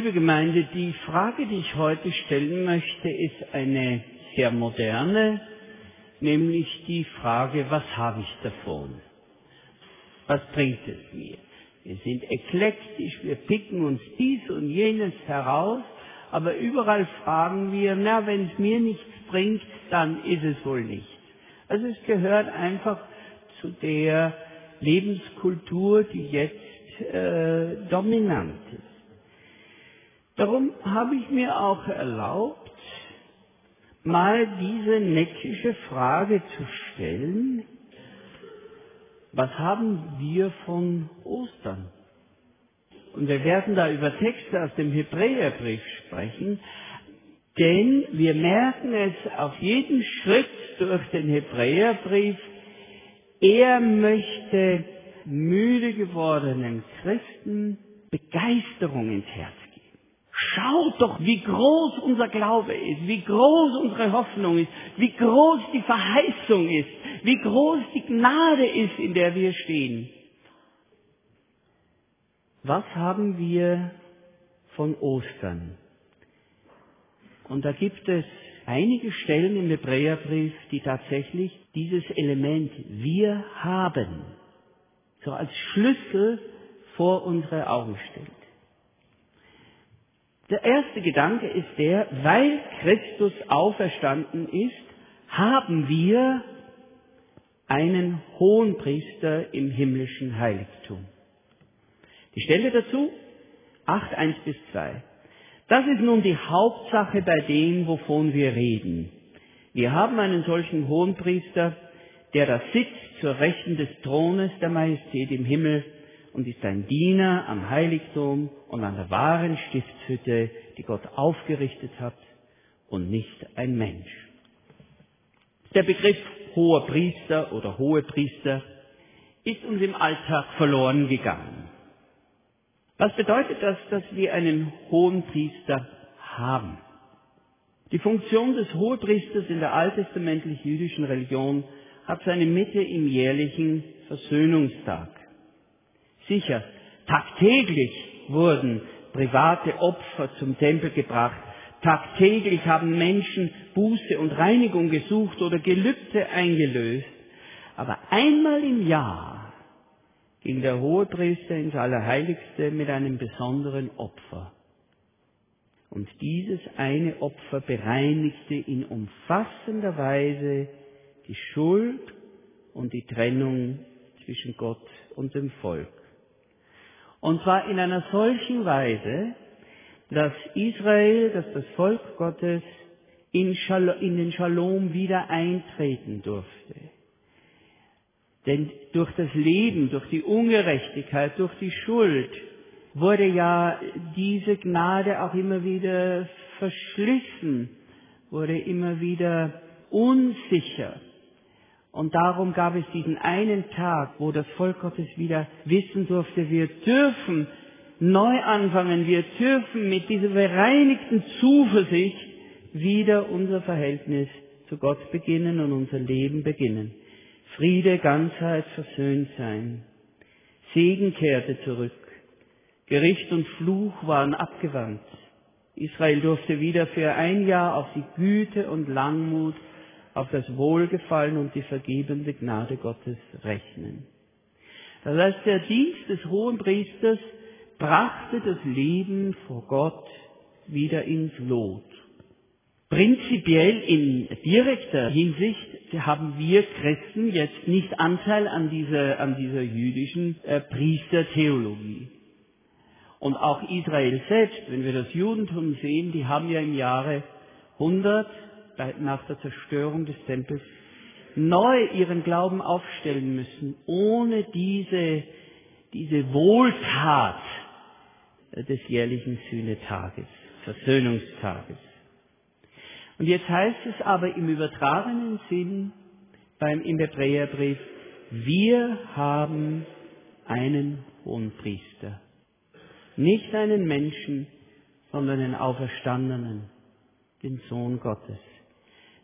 Liebe Gemeinde, die Frage, die ich heute stellen möchte, ist eine sehr moderne, nämlich die Frage, was habe ich davon? Was bringt es mir? Wir sind eklektisch, wir picken uns dies und jenes heraus, aber überall fragen wir, na, wenn es mir nichts bringt, dann ist es wohl nichts. Also es gehört einfach zu der Lebenskultur, die jetzt äh, dominant ist. Darum habe ich mir auch erlaubt, mal diese neckische Frage zu stellen, was haben wir von Ostern? Und wir werden da über Texte aus dem Hebräerbrief sprechen, denn wir merken es auf jeden Schritt durch den Hebräerbrief, er möchte müde gewordenen Christen Begeisterung ins Herz Schaut doch, wie groß unser Glaube ist, wie groß unsere Hoffnung ist, wie groß die Verheißung ist, wie groß die Gnade ist, in der wir stehen. Was haben wir von Ostern? Und da gibt es einige Stellen im Hebräerbrief, die tatsächlich dieses Element wir haben so als Schlüssel vor unsere Augen stellt. Der erste Gedanke ist der, weil Christus auferstanden ist, haben wir einen Hohenpriester im himmlischen Heiligtum. Die Stelle dazu 8, 1 bis 2. Das ist nun die Hauptsache bei dem, wovon wir reden. Wir haben einen solchen Hohenpriester, der da sitzt zur Rechten des Thrones der Majestät im Himmel und ist ein Diener am Heiligtum und an der wahren Stiftshütte, die Gott aufgerichtet hat und nicht ein Mensch. Der Begriff hoher Priester oder hohe Priester ist uns im Alltag verloren gegangen. Was bedeutet das, dass wir einen hohen Priester haben? Die Funktion des Hohepriesters in der alttestamentlich-jüdischen Religion hat seine Mitte im jährlichen Versöhnungstag. Sicher, tagtäglich wurden private Opfer zum Tempel gebracht. Tagtäglich haben Menschen Buße und Reinigung gesucht oder Gelübde eingelöst. Aber einmal im Jahr ging der Hohepriester ins Allerheiligste mit einem besonderen Opfer. Und dieses eine Opfer bereinigte in umfassender Weise die Schuld und die Trennung zwischen Gott und dem Volk. Und zwar in einer solchen Weise, dass Israel, dass das Volk Gottes in, in den Shalom wieder eintreten durfte. Denn durch das Leben, durch die Ungerechtigkeit, durch die Schuld wurde ja diese Gnade auch immer wieder verschlissen, wurde immer wieder unsicher. Und darum gab es diesen einen Tag, wo das Volk Gottes wieder wissen durfte, wir dürfen neu anfangen, wir dürfen mit dieser bereinigten Zuversicht wieder unser Verhältnis zu Gott beginnen und unser Leben beginnen. Friede, Ganzheit, versöhnt sein. Segen kehrte zurück. Gericht und Fluch waren abgewandt. Israel durfte wieder für ein Jahr auf die Güte und Langmut auf das Wohlgefallen und die vergebende Gnade Gottes rechnen. Das heißt, der Dienst des hohen Priesters brachte das Leben vor Gott wieder ins Lot. Prinzipiell in direkter Hinsicht haben wir Christen jetzt nicht Anteil an dieser, an dieser jüdischen äh, Priestertheologie. Und auch Israel selbst, wenn wir das Judentum sehen, die haben ja im Jahre 100 nach der Zerstörung des Tempels neu ihren Glauben aufstellen müssen, ohne diese, diese Wohltat des jährlichen Sühnetages, Versöhnungstages. Und jetzt heißt es aber im übertragenen Sinn beim, im Hebräerbrief, wir haben einen hohen Priester. Nicht einen Menschen, sondern einen Auferstandenen, den Sohn Gottes.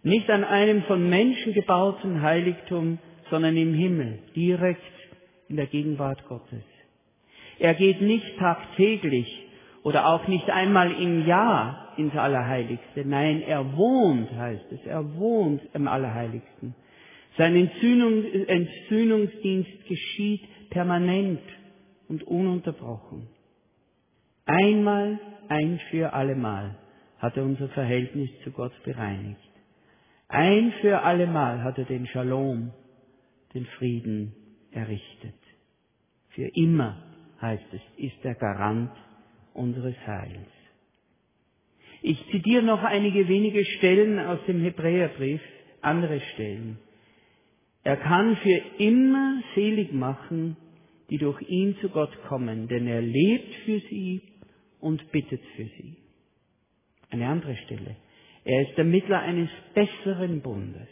Nicht an einem von Menschen gebauten Heiligtum, sondern im Himmel, direkt in der Gegenwart Gottes. Er geht nicht tagtäglich oder auch nicht einmal im Jahr ins Allerheiligste. Nein, er wohnt, heißt es. Er wohnt im Allerheiligsten. Sein Entzündung, Entzündungsdienst geschieht permanent und ununterbrochen. Einmal, ein für allemal hat er unser Verhältnis zu Gott bereinigt. Ein für allemal hat er den Shalom, den Frieden errichtet. Für immer, heißt es, ist der Garant unseres Heils. Ich zitiere noch einige wenige Stellen aus dem Hebräerbrief, andere Stellen. Er kann für immer selig machen, die durch ihn zu Gott kommen, denn er lebt für sie und bittet für sie. Eine andere Stelle. Er ist der Mittler eines besseren Bundes.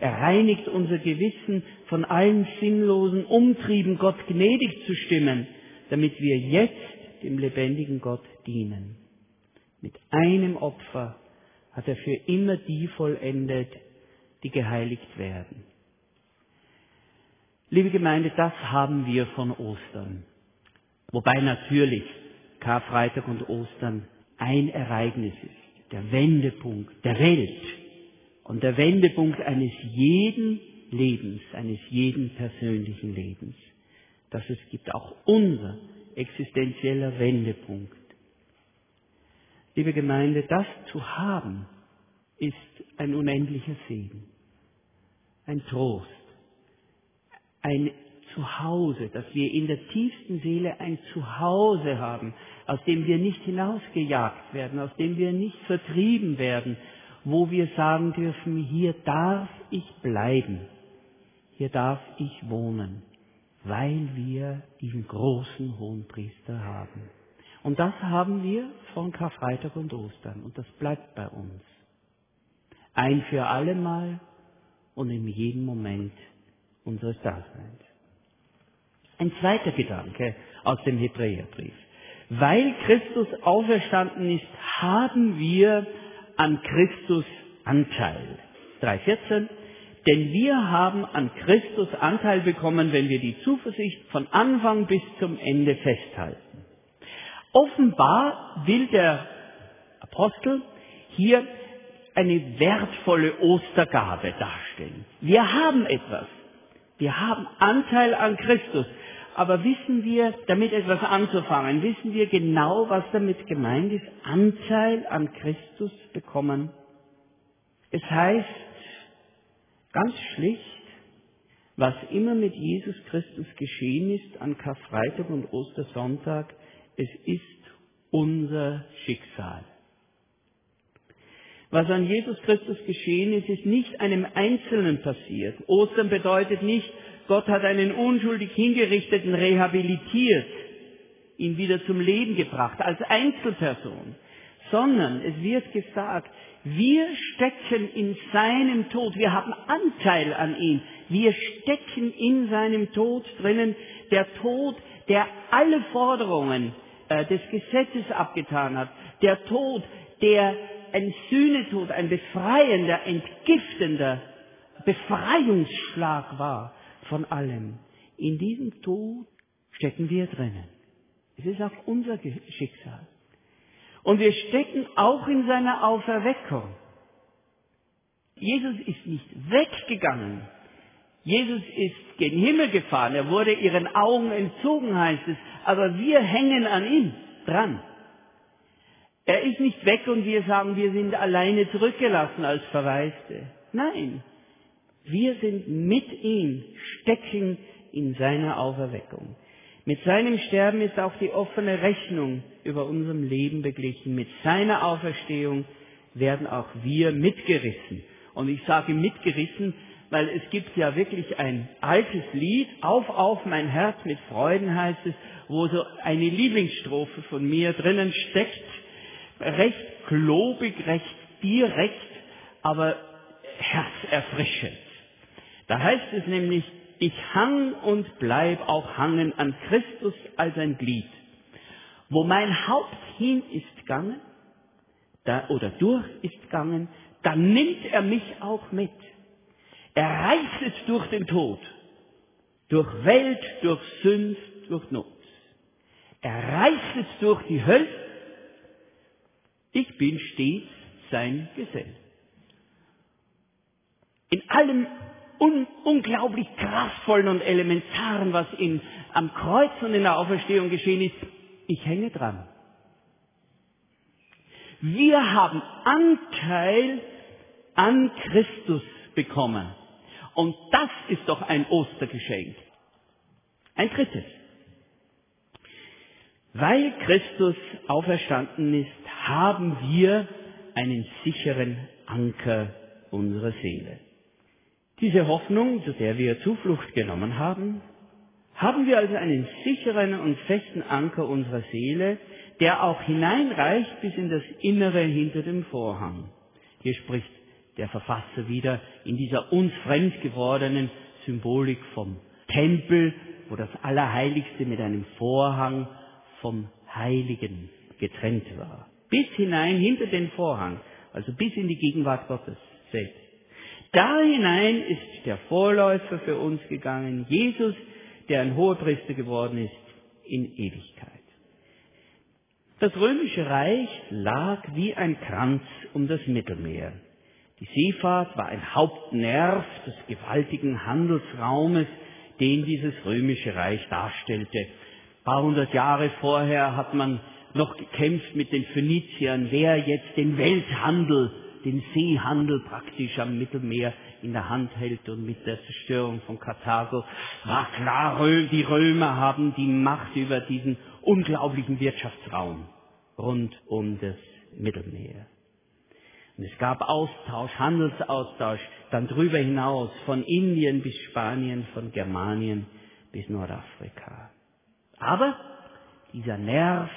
Er reinigt unser Gewissen von allen sinnlosen Umtrieben, Gott gnädig zu stimmen, damit wir jetzt dem lebendigen Gott dienen. Mit einem Opfer hat er für immer die vollendet, die geheiligt werden. Liebe Gemeinde, das haben wir von Ostern. Wobei natürlich Karfreitag und Ostern ein Ereignis ist, der Wendepunkt der Welt und der Wendepunkt eines jeden Lebens, eines jeden persönlichen Lebens. Dass es gibt auch unser existenzieller Wendepunkt. Liebe Gemeinde, das zu haben, ist ein unendlicher Segen, ein Trost, ein Zuhause, dass wir in der tiefsten Seele ein Zuhause haben, aus dem wir nicht hinausgejagt werden, aus dem wir nicht vertrieben werden, wo wir sagen dürfen, hier darf ich bleiben, hier darf ich wohnen, weil wir diesen großen Hohenpriester haben. Und das haben wir von Karfreitag und Ostern und das bleibt bei uns. Ein für allemal und in jedem Moment unseres Daseins. Ein zweiter Gedanke aus dem Hebräerbrief. Weil Christus auferstanden ist, haben wir an Christus Anteil. 3.14. Denn wir haben an Christus Anteil bekommen, wenn wir die Zuversicht von Anfang bis zum Ende festhalten. Offenbar will der Apostel hier eine wertvolle Ostergabe darstellen. Wir haben etwas. Wir haben Anteil an Christus. Aber wissen wir, damit etwas anzufangen, wissen wir genau, was damit gemeint ist? Anteil an Christus bekommen. Es heißt ganz schlicht, was immer mit Jesus Christus geschehen ist an Karfreitag und Ostersonntag, es ist unser Schicksal. Was an Jesus Christus geschehen ist, ist nicht einem Einzelnen passiert. Ostern bedeutet nicht, Gott hat einen unschuldig hingerichteten rehabilitiert, ihn wieder zum Leben gebracht, als Einzelperson, sondern es wird gesagt, wir stecken in seinem Tod, wir haben Anteil an ihm, wir stecken in seinem Tod drinnen, der Tod, der alle Forderungen äh, des Gesetzes abgetan hat, der Tod, der ein Sühnetod, ein befreiender, entgiftender Befreiungsschlag war von allem. In diesem Tod stecken wir drinnen. Es ist auch unser Schicksal. Und wir stecken auch in seiner Auferweckung. Jesus ist nicht weggegangen. Jesus ist gen Himmel gefahren. Er wurde ihren Augen entzogen, heißt es. Aber wir hängen an ihm dran. Er ist nicht weg und wir sagen, wir sind alleine zurückgelassen als Verwaiste. Nein, wir sind mit ihm, stecken in seiner Auferweckung. Mit seinem Sterben ist auch die offene Rechnung über unserem Leben beglichen. Mit seiner Auferstehung werden auch wir mitgerissen. Und ich sage mitgerissen, weil es gibt ja wirklich ein altes Lied, Auf, auf, mein Herz mit Freuden heißt es, wo so eine Lieblingsstrophe von mir drinnen steckt. Recht klobig, recht direkt, aber herzerfrischend. Da heißt es nämlich, ich hang und bleib auch hangen an Christus als ein Glied. Wo mein Haupt hin ist gegangen, da, oder durch ist gegangen, dann nimmt er mich auch mit. Er reißt es durch den Tod, durch Welt, durch Sünd, durch Not. Er reißt durch die Hölle. Ich bin stets sein Gesell. In allem un unglaublich kraftvollen und elementaren, was in, am Kreuz und in der Auferstehung geschehen ist, ich hänge dran. Wir haben Anteil an Christus bekommen. Und das ist doch ein Ostergeschenk. Ein drittes. Weil Christus auferstanden ist, haben wir einen sicheren Anker unserer Seele. Diese Hoffnung, zu der wir Zuflucht genommen haben, haben wir also einen sicheren und festen Anker unserer Seele, der auch hineinreicht bis in das Innere hinter dem Vorhang. Hier spricht der Verfasser wieder in dieser uns fremd gewordenen Symbolik vom Tempel, wo das Allerheiligste mit einem Vorhang vom Heiligen getrennt war. Bis hinein hinter den Vorhang, also bis in die Gegenwart Gottes selbst. Da hinein ist der Vorläufer für uns gegangen, Jesus, der ein Hohepriester geworden ist in Ewigkeit. Das römische Reich lag wie ein Kranz um das Mittelmeer. Die Seefahrt war ein Hauptnerv des gewaltigen Handelsraumes, den dieses römische Reich darstellte. Ein paar hundert Jahre vorher hat man noch gekämpft mit den Phöniziern, wer jetzt den Welthandel, den Seehandel praktisch am Mittelmeer in der Hand hält und mit der Zerstörung von Karthago. War klar, die Römer haben die Macht über diesen unglaublichen Wirtschaftsraum rund um das Mittelmeer. Und es gab Austausch, Handelsaustausch, dann drüber hinaus, von Indien bis Spanien, von Germanien bis Nordafrika. Aber dieser Nerv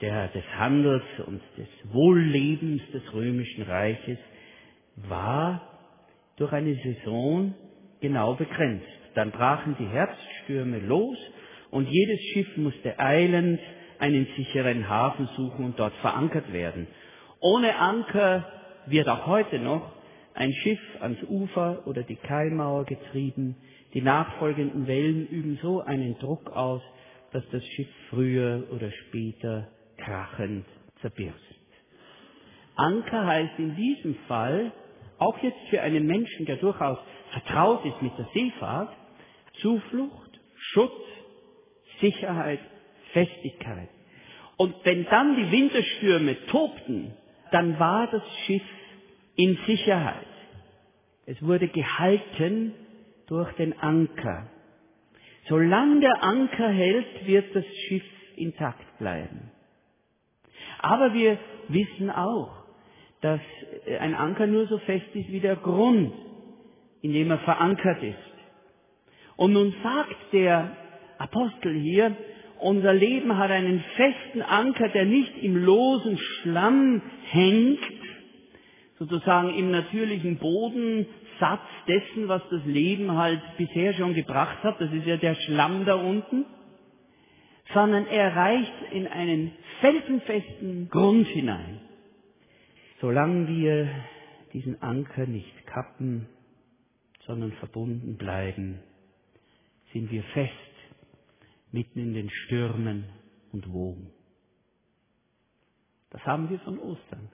der, des Handels und des Wohllebens des römischen Reiches war durch eine Saison genau begrenzt. Dann brachen die Herbststürme los und jedes Schiff musste eilend einen sicheren Hafen suchen und dort verankert werden. Ohne Anker wird auch heute noch ein Schiff ans Ufer oder die Kaimauer getrieben. Die nachfolgenden Wellen üben so einen Druck aus, dass das Schiff früher oder später krachend zerbirst. Anker heißt in diesem Fall, auch jetzt für einen Menschen, der durchaus vertraut ist mit der Seefahrt, Zuflucht, Schutz, Sicherheit, Festigkeit. Und wenn dann die Winterstürme tobten, dann war das Schiff in Sicherheit. Es wurde gehalten durch den Anker. Solange der Anker hält, wird das Schiff intakt bleiben. Aber wir wissen auch, dass ein Anker nur so fest ist wie der Grund, in dem er verankert ist. Und nun sagt der Apostel hier, unser Leben hat einen festen Anker, der nicht im losen Schlamm hängt, sozusagen im natürlichen Bodensatz dessen, was das Leben halt bisher schon gebracht hat, das ist ja der Schlamm da unten, sondern er reicht in einen felsenfesten Grund hinein. Solange wir diesen Anker nicht kappen, sondern verbunden bleiben, sind wir fest mitten in den Stürmen und Wogen. Das haben wir von Ostern,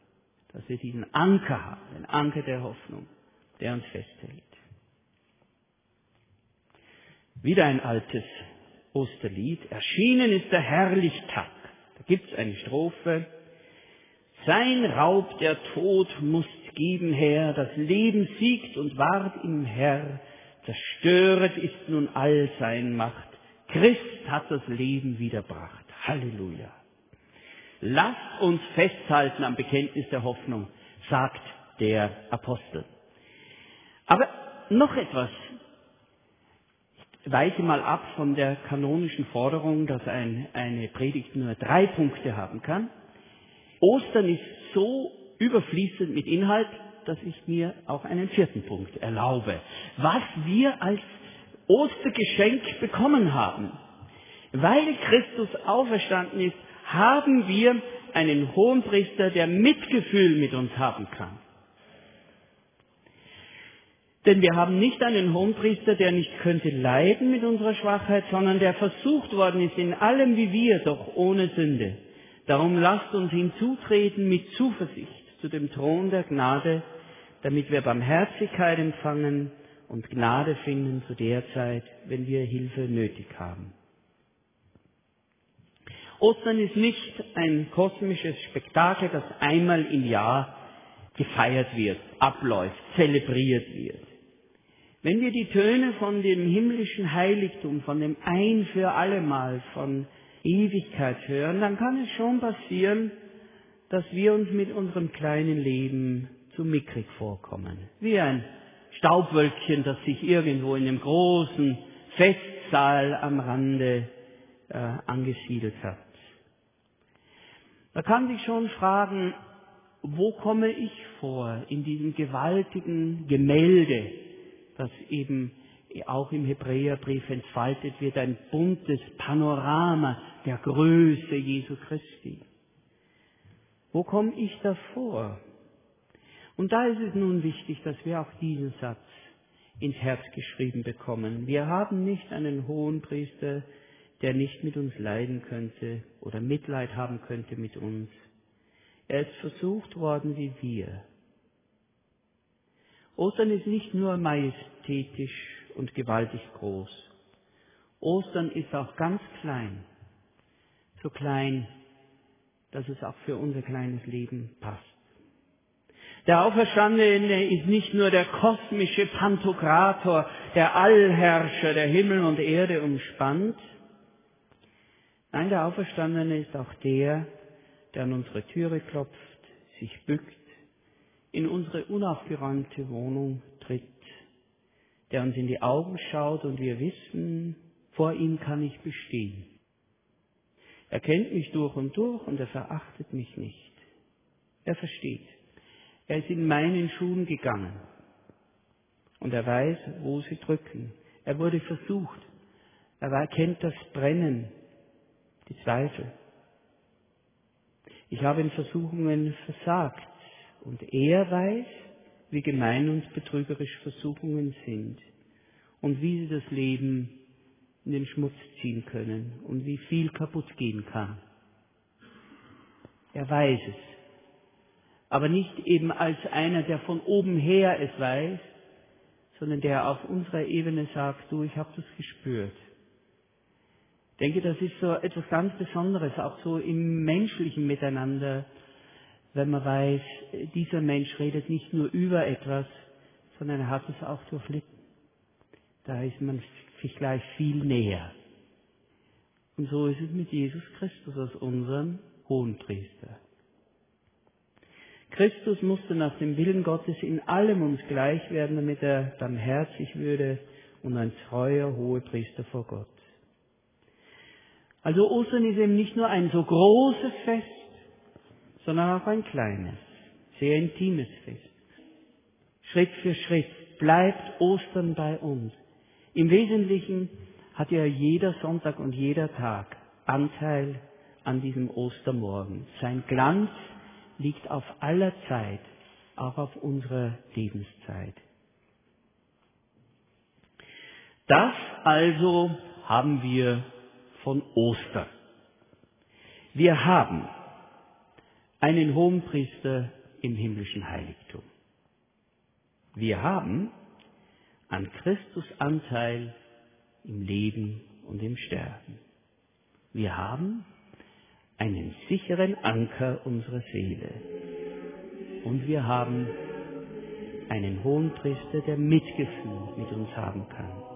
dass wir diesen Anker haben, den Anker der Hoffnung, der uns festhält. Wieder ein altes Osterlied. Erschienen ist der Herrlichtag. Da gibt es eine Strophe. Sein Raub der Tod muss geben her, das Leben siegt und ward im Herr, zerstöret ist nun all sein Macht. Christ hat das Leben wiederbracht. Halleluja. Lasst uns festhalten am Bekenntnis der Hoffnung, sagt der Apostel. Aber noch etwas. Ich weiche mal ab von der kanonischen Forderung, dass ein, eine Predigt nur drei Punkte haben kann. Ostern ist so überfließend mit Inhalt, dass ich mir auch einen vierten Punkt erlaube. Was wir als Ostergeschenk bekommen haben. Weil Christus auferstanden ist, haben wir einen Hohenpriester, der Mitgefühl mit uns haben kann. Denn wir haben nicht einen Hohenpriester, der nicht könnte leiden mit unserer Schwachheit, sondern der versucht worden ist in allem wie wir, doch ohne Sünde. Darum lasst uns hinzutreten mit Zuversicht zu dem Thron der Gnade, damit wir Barmherzigkeit empfangen und Gnade finden zu der Zeit, wenn wir Hilfe nötig haben. Ostern ist nicht ein kosmisches Spektakel, das einmal im Jahr gefeiert wird, abläuft, zelebriert wird. Wenn wir die Töne von dem himmlischen Heiligtum, von dem Ein für allemal, von Ewigkeit hören, dann kann es schon passieren, dass wir uns mit unserem kleinen Leben zu mickrig vorkommen. Wie ein Staubwölkchen, das sich irgendwo in dem großen Festsaal am Rande äh, angesiedelt hat. Da kann sich schon fragen, wo komme ich vor in diesem gewaltigen Gemälde, das eben auch im Hebräerbrief entfaltet wird, ein buntes Panorama der Größe Jesu Christi. Wo komme ich da vor? Und da ist es nun wichtig, dass wir auch diesen Satz ins Herz geschrieben bekommen. Wir haben nicht einen hohen Priester, der nicht mit uns leiden könnte oder Mitleid haben könnte mit uns. Er ist versucht worden wie wir. Ostern ist nicht nur majestätisch und gewaltig groß. Ostern ist auch ganz klein. So klein, dass es auch für unser kleines Leben passt. Der Auferstandene ist nicht nur der kosmische Pantokrator, der Allherrscher, der Himmel und Erde umspannt. Nein, der Auferstandene ist auch der, der an unsere Türe klopft, sich bückt, in unsere unaufgeräumte Wohnung tritt, der uns in die Augen schaut und wir wissen, vor ihm kann ich bestehen. Er kennt mich durch und durch und er verachtet mich nicht. Er versteht. Er ist in meinen Schuhen gegangen. Und er weiß, wo sie drücken. Er wurde versucht. Er kennt das Brennen, die Zweifel. Ich habe in Versuchungen versagt. Und er weiß, wie gemein und betrügerisch Versuchungen sind und wie sie das Leben in den Schmutz ziehen können und wie viel kaputt gehen kann. Er weiß es, aber nicht eben als einer, der von oben her es weiß, sondern der auf unserer Ebene sagt, du, ich habe das gespürt. Ich denke, das ist so etwas ganz Besonderes, auch so im menschlichen Miteinander, wenn man weiß, dieser Mensch redet nicht nur über etwas, sondern er hat es auch durchlitten. Da ist man sich gleich viel näher. Und so ist es mit Jesus Christus als unserem Hohenpriester. Christus musste nach dem Willen Gottes in allem uns gleich werden, damit er barmherzig würde und ein treuer Hohepriester vor Gott. Also Ostern ist eben nicht nur ein so großes Fest, sondern auch ein kleines, sehr intimes Fest. Schritt für Schritt bleibt Ostern bei uns. Im Wesentlichen hat ja jeder Sonntag und jeder Tag Anteil an diesem Ostermorgen. Sein Glanz liegt auf aller Zeit, auch auf unserer Lebenszeit. Das also haben wir von Ostern. Wir haben einen Hohenpriester im himmlischen Heiligtum. Wir haben an Christus Anteil im Leben und im Sterben. Wir haben einen sicheren Anker unserer Seele. Und wir haben einen Hohenpriester, der Mitgefühl mit uns haben kann.